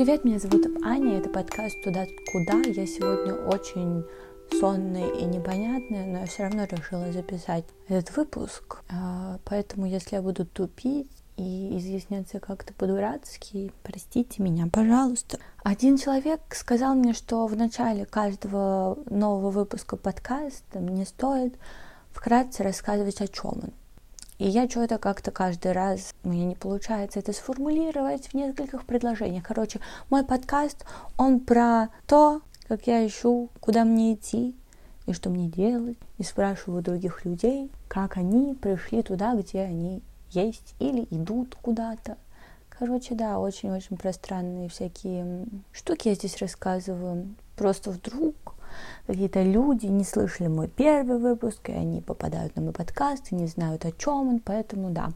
Привет, меня зовут Аня, это подкаст «Туда-куда». Я сегодня очень сонная и непонятная, но я все равно решила записать этот выпуск. А, поэтому, если я буду тупить и изъясняться как-то по-дурацки, простите меня, пожалуйста. Один человек сказал мне, что в начале каждого нового выпуска подкаста мне стоит вкратце рассказывать, о чем он. И я что-то как-то каждый раз, мне не получается это сформулировать в нескольких предложениях. Короче, мой подкаст, он про то, как я ищу, куда мне идти и что мне делать. И спрашиваю других людей, как они пришли туда, где они есть или идут куда-то. Короче, да, очень-очень пространные всякие штуки я здесь рассказываю. Просто вдруг какие-то люди не слышали мой первый выпуск, и они попадают на мой подкаст и не знают, о чем он, поэтому да.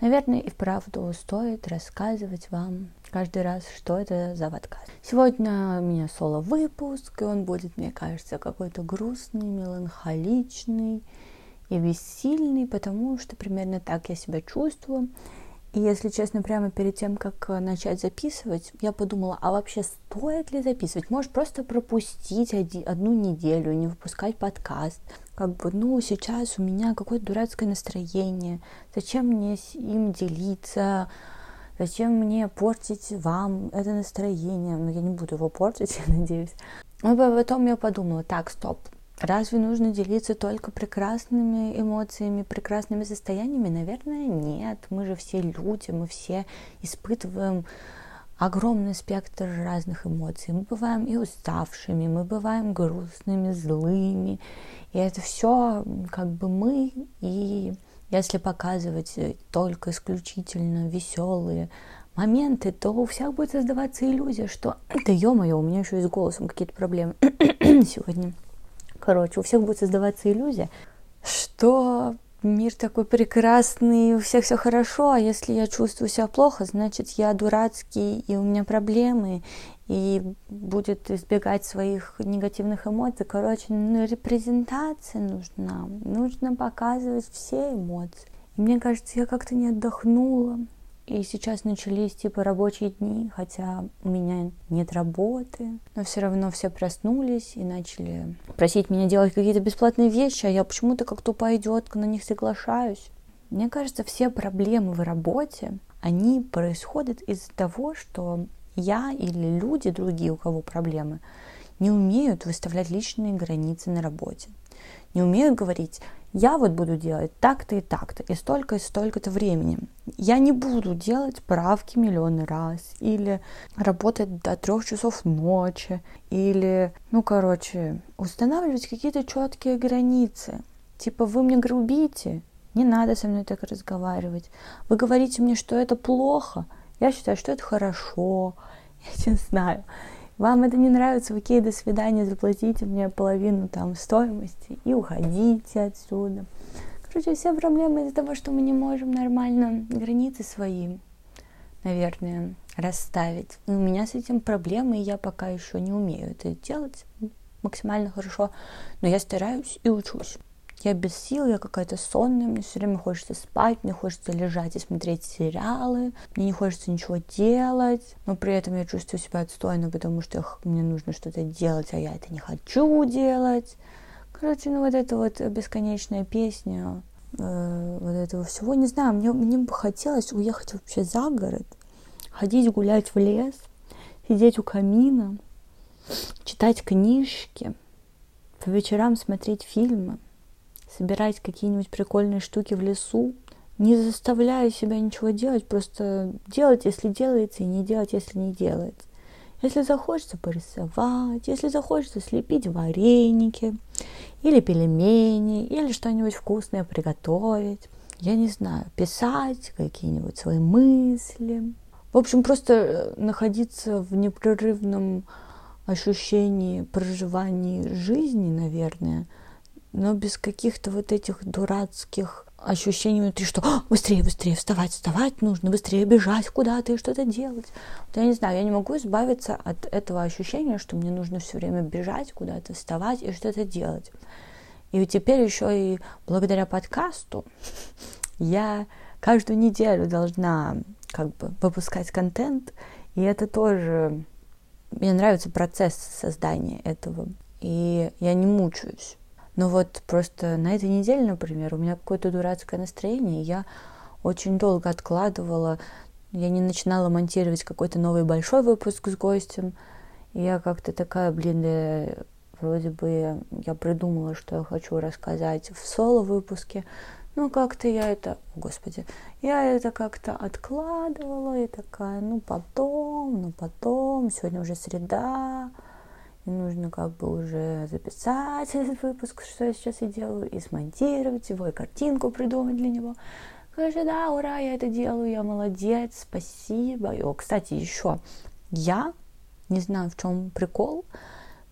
Наверное, и вправду стоит рассказывать вам каждый раз, что это за подкаст. Сегодня у меня соло-выпуск, и он будет, мне кажется, какой-то грустный, меланхоличный и бессильный, потому что примерно так я себя чувствую. И если честно, прямо перед тем, как э, начать записывать, я подумала, а вообще стоит ли записывать? Может, просто пропустить одну неделю, не выпускать подкаст? Как бы, ну, сейчас у меня какое-то дурацкое настроение. Зачем мне им делиться? Зачем мне портить вам это настроение? Ну, я не буду его портить, я надеюсь. Но потом я подумала, так, стоп, Разве нужно делиться только прекрасными эмоциями, прекрасными состояниями? Наверное, нет. Мы же все люди, мы все испытываем огромный спектр разных эмоций. Мы бываем и уставшими, мы бываем грустными, злыми. И это все как бы мы. И если показывать только исключительно веселые моменты, то у всех будет создаваться иллюзия, что да ё-моё, у меня еще и с голосом какие-то проблемы сегодня. Короче, у всех будет создаваться иллюзия, что мир такой прекрасный, у всех все хорошо, а если я чувствую себя плохо, значит я дурацкий, и у меня проблемы, и будет избегать своих негативных эмоций. Короче, ну, репрезентация нужна, нужно показывать все эмоции. И мне кажется, я как-то не отдохнула, и сейчас начались типа рабочие дни, хотя у меня нет работы, но все равно все проснулись и начали просить меня делать какие-то бесплатные вещи, а я почему-то как тупая идиотка на них соглашаюсь. Мне кажется, все проблемы в работе, они происходят из-за того, что я или люди другие, у кого проблемы, не умеют выставлять личные границы на работе. Не умеют говорить, я вот буду делать так-то и так-то, и столько, и столько-то времени. Я не буду делать правки миллионы раз, или работать до трех часов ночи, или, ну, короче, устанавливать какие-то четкие границы. Типа, вы мне грубите, не надо со мной так разговаривать. Вы говорите мне, что это плохо, я считаю, что это хорошо. Я не знаю вам это не нравится, окей, до свидания, заплатите мне половину там стоимости и уходите отсюда. Короче, все проблемы из-за того, что мы не можем нормально границы свои, наверное, расставить. И у меня с этим проблемы, и я пока еще не умею это делать максимально хорошо, но я стараюсь и учусь. Я без сил, я какая-то сонная, мне все время хочется спать, мне хочется лежать и смотреть сериалы, мне не хочется ничего делать, но при этом я чувствую себя отстойно, потому что мне нужно что-то делать, а я это не хочу делать. Короче, ну вот эта вот бесконечная песня э, вот этого всего, не знаю, мне, мне бы хотелось уехать вообще за город, ходить гулять в лес, сидеть у камина, читать книжки, по вечерам смотреть фильмы собирать какие-нибудь прикольные штуки в лесу, не заставляя себя ничего делать, просто делать, если делается, и не делать, если не делается. Если захочется порисовать, если захочется слепить вареники, или пельмени, или что-нибудь вкусное приготовить, я не знаю, писать какие-нибудь свои мысли. В общем, просто э, находиться в непрерывном ощущении проживания жизни, наверное – но без каких-то вот этих дурацких ощущений внутри, что «А, быстрее, быстрее вставать, вставать нужно, быстрее бежать куда-то и что-то делать. Вот я не знаю, я не могу избавиться от этого ощущения, что мне нужно все время бежать куда-то, вставать и что-то делать. И теперь еще и благодаря подкасту я каждую неделю должна как бы выпускать контент, И это тоже... Мне нравится процесс создания этого. И я не мучаюсь. Но вот просто на этой неделе, например, у меня какое-то дурацкое настроение, и я очень долго откладывала, я не начинала монтировать какой-то новый большой выпуск с гостем, и я как-то такая, блин, да, вроде бы я придумала, что я хочу рассказать в соло-выпуске, но как-то я это, господи, я это как-то откладывала, и такая, ну потом, ну потом, сегодня уже среда, и нужно как бы уже записать этот выпуск, что я сейчас и делаю, и смонтировать его, и картинку придумать для него. Скажи, да, ура, я это делаю, я молодец, спасибо. О, кстати, еще я, не знаю, в чем прикол,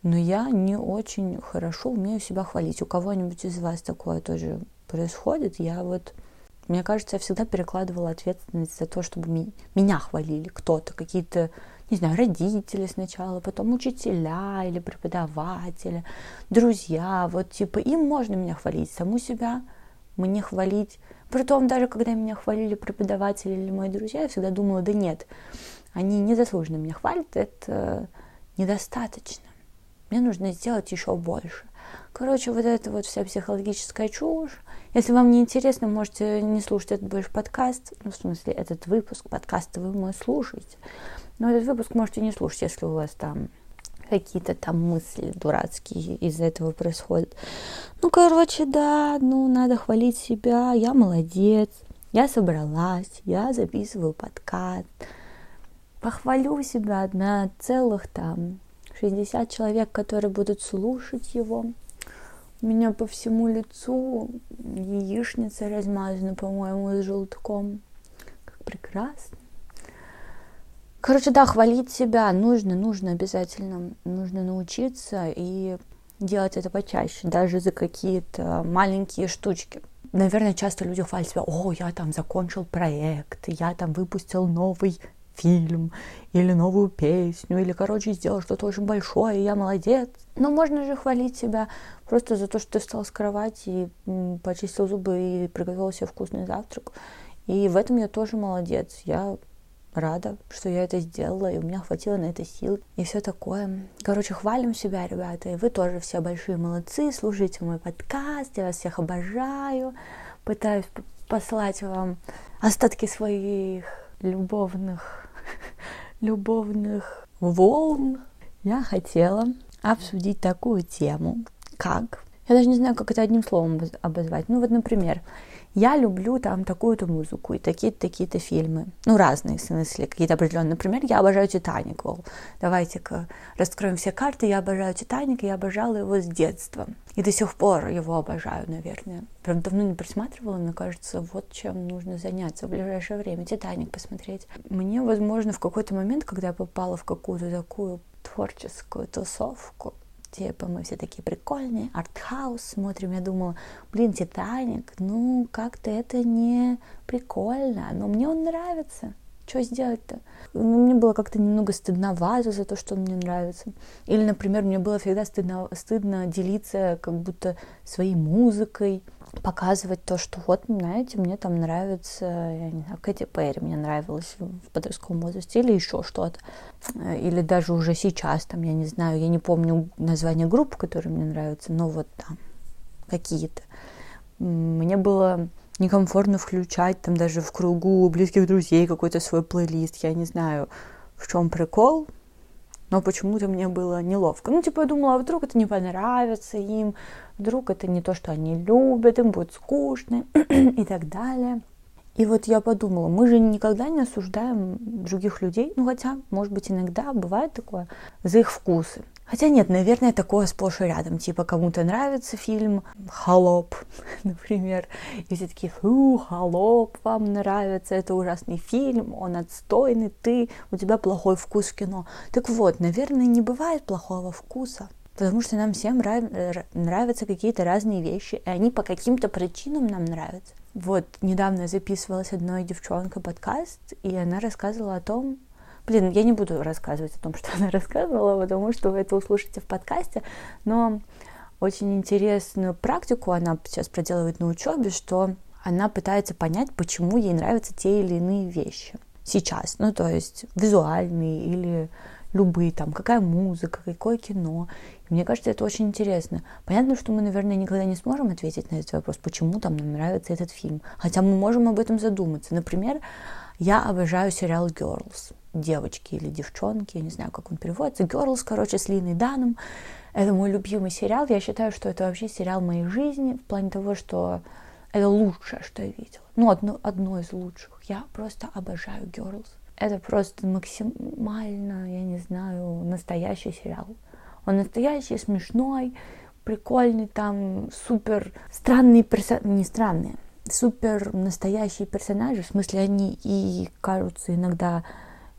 но я не очень хорошо умею себя хвалить. У кого-нибудь из вас такое тоже происходит? Я вот, мне кажется, я всегда перекладывала ответственность за то, чтобы меня хвалили кто-то, какие-то не знаю, родители сначала, потом учителя или преподаватели, друзья, вот типа им можно меня хвалить, саму себя мне хвалить. Притом даже когда меня хвалили преподаватели или мои друзья, я всегда думала, да нет, они незаслуженно меня хвалят, это недостаточно. Мне нужно сделать еще больше. Короче, вот это вот вся психологическая чушь. Если вам не интересно, можете не слушать этот больше подкаст. Ну, в смысле, этот выпуск подкаста вы мой слушаете. Но этот выпуск можете не слушать, если у вас там какие-то там мысли дурацкие из-за этого происходят. Ну, короче, да, ну, надо хвалить себя, я молодец, я собралась, я записываю подкаст, похвалю себя на целых там 60 человек, которые будут слушать его. У меня по всему лицу яичница размазана, по-моему, с желтком. Как прекрасно. Короче, да, хвалить себя нужно, нужно обязательно. Нужно научиться и делать это почаще, даже за какие-то маленькие штучки. Наверное, часто люди хвалят себя, о, я там закончил проект, я там выпустил новый фильм или новую песню, или, короче, сделал что-то очень большое, и я молодец. Но можно же хвалить себя просто за то, что ты встал с кровати и почистил зубы и приготовил себе вкусный завтрак. И в этом я тоже молодец. Я рада, что я это сделала, и у меня хватило на это сил, и все такое. Короче, хвалим себя, ребята, и вы тоже все большие молодцы, слушайте мой подкаст, я вас всех обожаю, пытаюсь послать вам остатки своих любовных, любовных волн. Я хотела обсудить такую тему, как... Я даже не знаю, как это одним словом обозвать. Ну вот, например, я люблю там такую-то музыку и такие-то, такие-то фильмы. Ну, разные, в смысле, какие-то определенные. Например, я обожаю «Титаник». Вол. Давайте-ка раскроем все карты. Я обожаю «Титаник», я обожала его с детства. И до сих пор его обожаю, наверное. Прям давно не присматривала, мне кажется, вот чем нужно заняться в ближайшее время. «Титаник» посмотреть. Мне, возможно, в какой-то момент, когда я попала в какую-то такую творческую тусовку, типа мы все такие прикольные, артхаус смотрим, я думала, блин, Титаник, ну как-то это не прикольно, но мне он нравится, что сделать-то? Ну, мне было как-то немного стыдновато за то, что он мне нравится. Или, например, мне было всегда стыдно, стыдно делиться как будто своей музыкой, показывать то, что вот, знаете, мне там нравится, я не знаю, Кэти Перри мне нравилась в подростковом возрасте, или еще что-то. Или даже уже сейчас, там, я не знаю, я не помню название групп, которые мне нравятся, но вот там какие-то. Мне было некомфортно включать там даже в кругу близких друзей какой-то свой плейлист, я не знаю, в чем прикол, но почему-то мне было неловко. Ну, типа, я думала, а вдруг это не понравится им, вдруг это не то, что они любят, им будет скучно и так далее. И вот я подумала, мы же никогда не осуждаем других людей, ну хотя, может быть, иногда бывает такое, за их вкусы. Хотя нет, наверное, такое сплошь и рядом. Типа кому-то нравится фильм «Холоп», например, и все такие, фу, «Холоп» вам нравится, это ужасный фильм, он отстойный, ты, у тебя плохой вкус в кино. Так вот, наверное, не бывает плохого вкуса. Потому что нам всем нравятся какие-то разные вещи, и они по каким-то причинам нам нравятся. Вот, недавно записывалась одной девчонкой подкаст, и она рассказывала о том, Блин, я не буду рассказывать о том, что она рассказывала, потому что вы это услышите в подкасте, но очень интересную практику она сейчас проделывает на учебе, что она пытается понять, почему ей нравятся те или иные вещи. сейчас. Ну, то есть визуальные или любые, там, какая музыка, какое кино. И мне кажется, это очень интересно. Понятно, что мы, наверное, никогда не сможем ответить на этот вопрос, почему там нам нравится этот фильм. Хотя мы можем об этом задуматься. Например, я обожаю сериал Girls. Девочки или девчонки, я не знаю, как он переводится. Girls, короче, с Линой Даном. Это мой любимый сериал. Я считаю, что это вообще сериал моей жизни в плане того, что это лучшее, что я видела. Ну, одно, одно из лучших. Я просто обожаю Girls. Это просто максимально, я не знаю, настоящий сериал. Он настоящий, смешной, прикольный, там супер странные персонажи, не странные, супер настоящие персонажи, в смысле они и кажутся иногда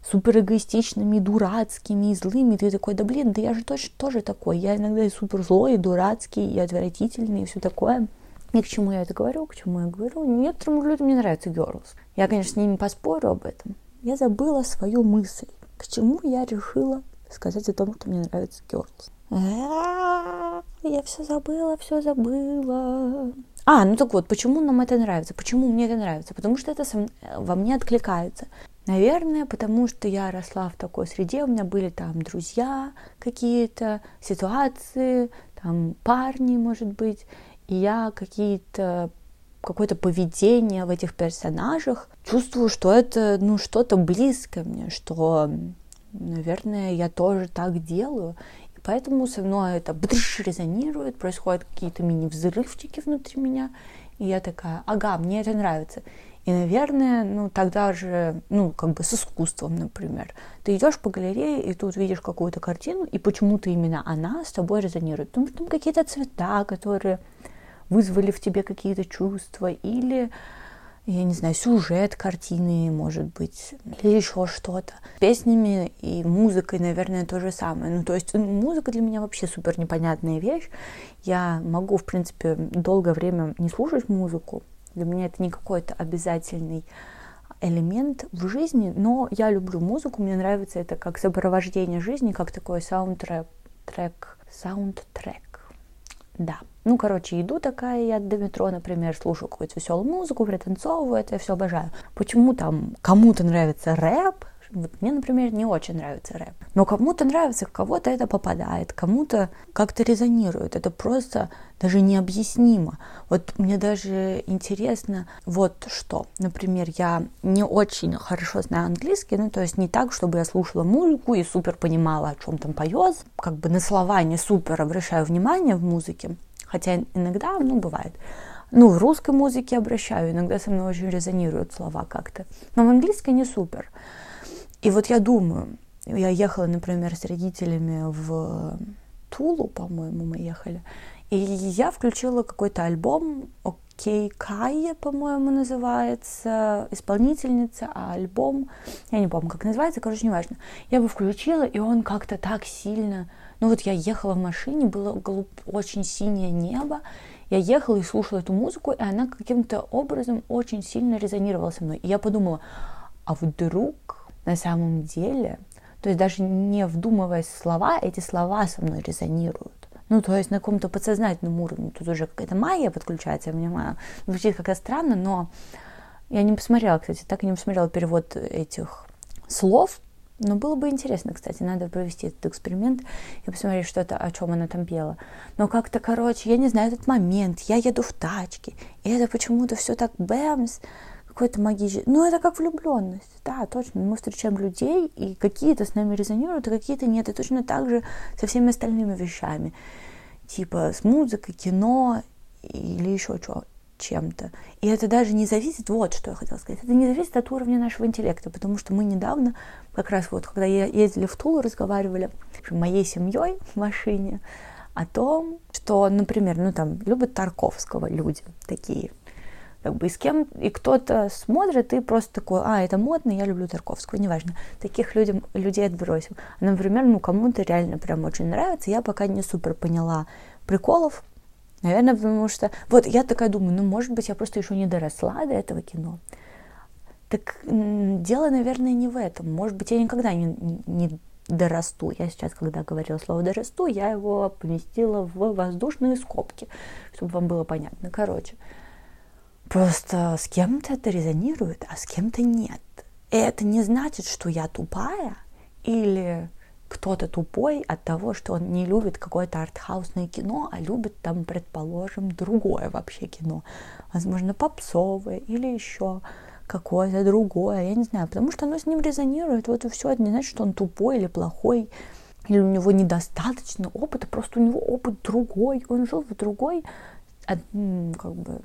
супер эгоистичными, дурацкими и злыми. Ты такой, да блин, да я же точно тоже такой. Я иногда и супер злой, и дурацкий, и отвратительный, и все такое. И к чему я это говорю, к чему я говорю? Некоторым людям не нравится Girls. Я, конечно, с ними поспорю об этом. Я забыла свою мысль. К чему я решила сказать о том, что мне нравится Girls. Я все забыла, все забыла. А, ну так вот, почему нам это нравится? Почему мне это нравится? Потому что это во мне откликается. Наверное, потому что я росла в такой среде, у меня были там друзья какие-то, ситуации, там парни, может быть, и я какие-то какое-то поведение в этих персонажах чувствую, что это ну что-то близкое мне, что, наверное, я тоже так делаю. И поэтому со мной это бдрыш, резонирует, происходят какие-то мини-взрывчики внутри меня. И я такая, ага, мне это нравится. И, наверное, ну, тогда же, ну, как бы с искусством, например. Ты идешь по галерее, и тут видишь какую-то картину, и почему-то именно она с тобой резонирует. Потому что там какие-то цвета, которые вызвали в тебе какие-то чувства, или, я не знаю, сюжет картины, может быть, или еще что-то. С песнями и музыкой, наверное, то же самое. Ну, то есть музыка для меня вообще супер непонятная вещь. Я могу, в принципе, долгое время не слушать музыку, для меня это не какой-то обязательный элемент в жизни, но я люблю музыку, мне нравится это как сопровождение жизни, как такой саундтрек, трек, саундтрек. Да. Ну, короче, иду такая я до метро, например, слушаю какую-то веселую музыку, пританцовываю, это я все обожаю. Почему там кому-то нравится рэп, вот мне, например, не очень нравится рэп. Но кому-то нравится, кого-то это попадает, кому-то как-то резонирует. Это просто даже необъяснимо. Вот мне даже интересно вот что. Например, я не очень хорошо знаю английский, ну то есть не так, чтобы я слушала музыку и супер понимала, о чем там поет. Как бы на слова не супер обращаю внимание в музыке. Хотя иногда, ну, бывает. Ну, в русской музыке обращаю, иногда со мной очень резонируют слова как-то. Но в английской не супер. И вот я думаю, я ехала, например, с родителями в Тулу, по-моему, мы ехали, и я включила какой-то альбом, Окей Кайя, по-моему, называется, исполнительница, а альбом, я не помню, как называется, короче, неважно. Я его включила, и он как-то так сильно... Ну вот я ехала в машине, было голуб... очень синее небо, я ехала и слушала эту музыку, и она каким-то образом очень сильно резонировала со мной. И я подумала, а вдруг на самом деле, то есть даже не вдумываясь в слова, эти слова со мной резонируют. Ну, то есть на каком-то подсознательном уровне. Тут уже какая-то магия подключается, я понимаю. Звучит как-то странно, но я не посмотрела, кстати, так и не посмотрела перевод этих слов. Но было бы интересно, кстати, надо провести этот эксперимент и посмотреть что-то, о чем она там пела. Но как-то, короче, я не знаю, этот момент, я еду в тачке, и это почему-то все так бэмс, какой-то магический. Ну, это как влюбленность. Да, точно. Мы встречаем людей, и какие-то с нами резонируют, а какие-то нет. И точно так же со всеми остальными вещами. Типа с музыкой, кино или еще что чем-то. И это даже не зависит, вот что я хотела сказать, это не зависит от уровня нашего интеллекта, потому что мы недавно, как раз вот, когда ездили в Тулу, разговаривали с моей семьей в машине о том, что, например, ну там любят Тарковского люди такие, как бы и с кем, и кто-то смотрит и просто такой, а, это модно, я люблю Тарковского, неважно. Таких людям, людей отбросим. А, например, ну, кому-то реально прям очень нравится, я пока не супер поняла приколов, наверное, потому что, вот, я такая думаю, ну, может быть, я просто еще не доросла до этого кино. Так дело, наверное, не в этом. Может быть, я никогда не, не дорасту. Я сейчас, когда говорила слово дорасту, я его поместила в воздушные скобки, чтобы вам было понятно. Короче, Просто с кем-то это резонирует, а с кем-то нет. И это не значит, что я тупая или кто-то тупой от того, что он не любит какое-то артхаусное кино, а любит там, предположим, другое вообще кино. Возможно, попсовое или еще какое-то другое, я не знаю, потому что оно с ним резонирует, вот и все, это не значит, что он тупой или плохой, или у него недостаточно опыта, просто у него опыт другой, он жил в другой как бы,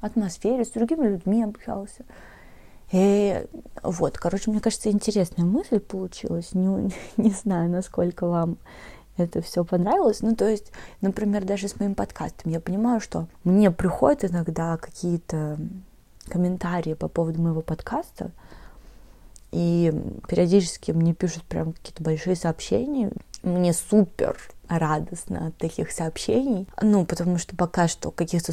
атмосфере, с другими людьми общался. И вот, короче, мне кажется, интересная мысль получилась. Не, не знаю, насколько вам это все понравилось. Ну, то есть, например, даже с моим подкастом я понимаю, что мне приходят иногда какие-то комментарии по поводу моего подкаста, и периодически мне пишут прям какие-то большие сообщения. Мне супер радостно от таких сообщений. Ну, потому что пока что каких-то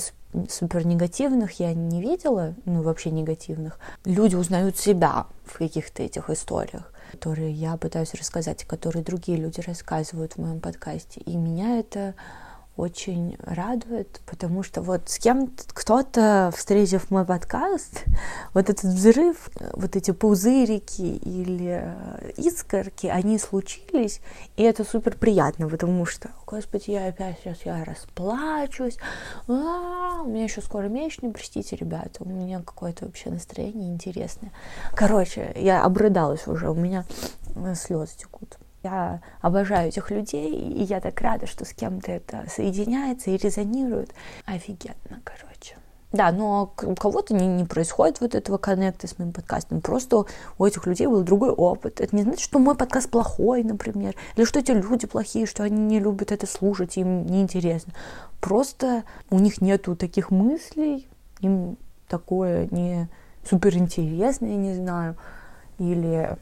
супер негативных я не видела, ну, вообще негативных. Люди узнают себя в каких-то этих историях, которые я пытаюсь рассказать, которые другие люди рассказывают в моем подкасте. И меня это очень радует, потому что вот с кем кто-то, встретив мой подкаст, вот этот взрыв, вот эти пузырики или э, искорки, они случились, и это супер приятно, потому что, господи, я опять сейчас я расплачусь, а, у меня еще скоро месячный, простите, ребята, у меня какое-то вообще настроение интересное. Короче, я обрыдалась уже, у меня э, слезы текут. Я обожаю этих людей, и я так рада, что с кем-то это соединяется и резонирует. Офигенно, короче. Да, но у кого-то не, не происходит вот этого коннекта с моим подкастом. Просто у этих людей был другой опыт. Это не значит, что мой подкаст плохой, например, или что эти люди плохие, что они не любят это слушать, им неинтересно. Просто у них нету таких мыслей, им такое не суперинтересно, я не знаю, или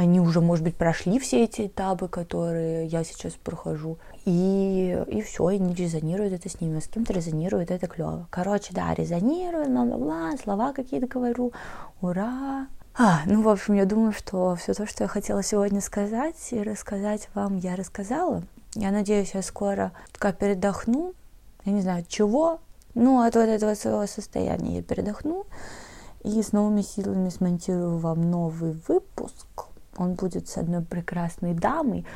они уже, может быть, прошли все эти этапы, которые я сейчас прохожу. И, и все, и не резонирует это с ними. С кем-то резонирует, это клево. Короче, да, резонирует, бла-бла-бла, слова какие-то говорю. Ура! А, ну, в общем, я думаю, что все то, что я хотела сегодня сказать и рассказать вам, я рассказала. Я надеюсь, я скоро как передохну. Я не знаю, от чего. Ну, от вот этого своего состояния я передохну. И с новыми силами смонтирую вам новый выпуск он будет с одной прекрасной дамой.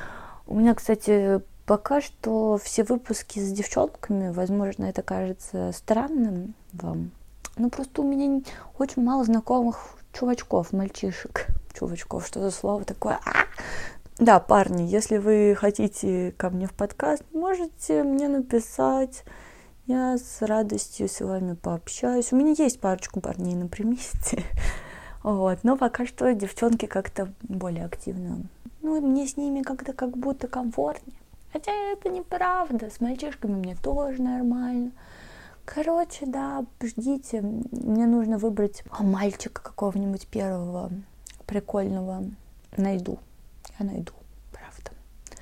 У меня, кстати, пока что все выпуски с девчонками, возможно, это кажется странным вам, но просто у меня очень мало знакомых чувачков, мальчишек. Чувачков, что за слово такое? А! Да, парни, если вы хотите ко мне в подкаст, можете мне написать. Я с радостью с вами пообщаюсь. У меня есть парочку парней на примете. Вот. Но пока что девчонки как-то более активно. Ну, мне с ними как-то как будто комфортнее. Хотя это неправда. С мальчишками мне тоже нормально. Короче, да, ждите. Мне нужно выбрать мальчика какого-нибудь первого прикольного. Найду. Я найду, правда.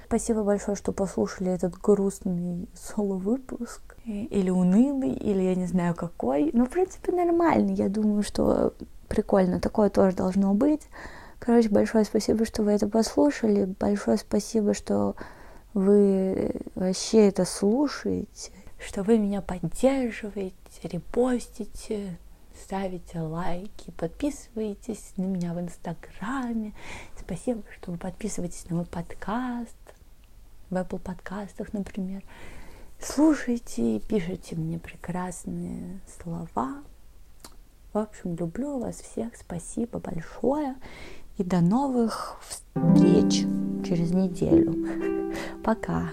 Спасибо большое, что послушали этот грустный соло-выпуск. Или унылый, или я не знаю какой. Ну, в принципе, нормальный. Я думаю, что прикольно, такое тоже должно быть. Короче, большое спасибо, что вы это послушали. Большое спасибо, что вы вообще это слушаете, что вы меня поддерживаете, репостите, ставите лайки, подписываетесь на меня в Инстаграме. Спасибо, что вы подписываетесь на мой подкаст, в Apple подкастах, например. Слушайте, пишите мне прекрасные слова. В общем, люблю вас всех. Спасибо большое. И до новых встреч через неделю. Пока.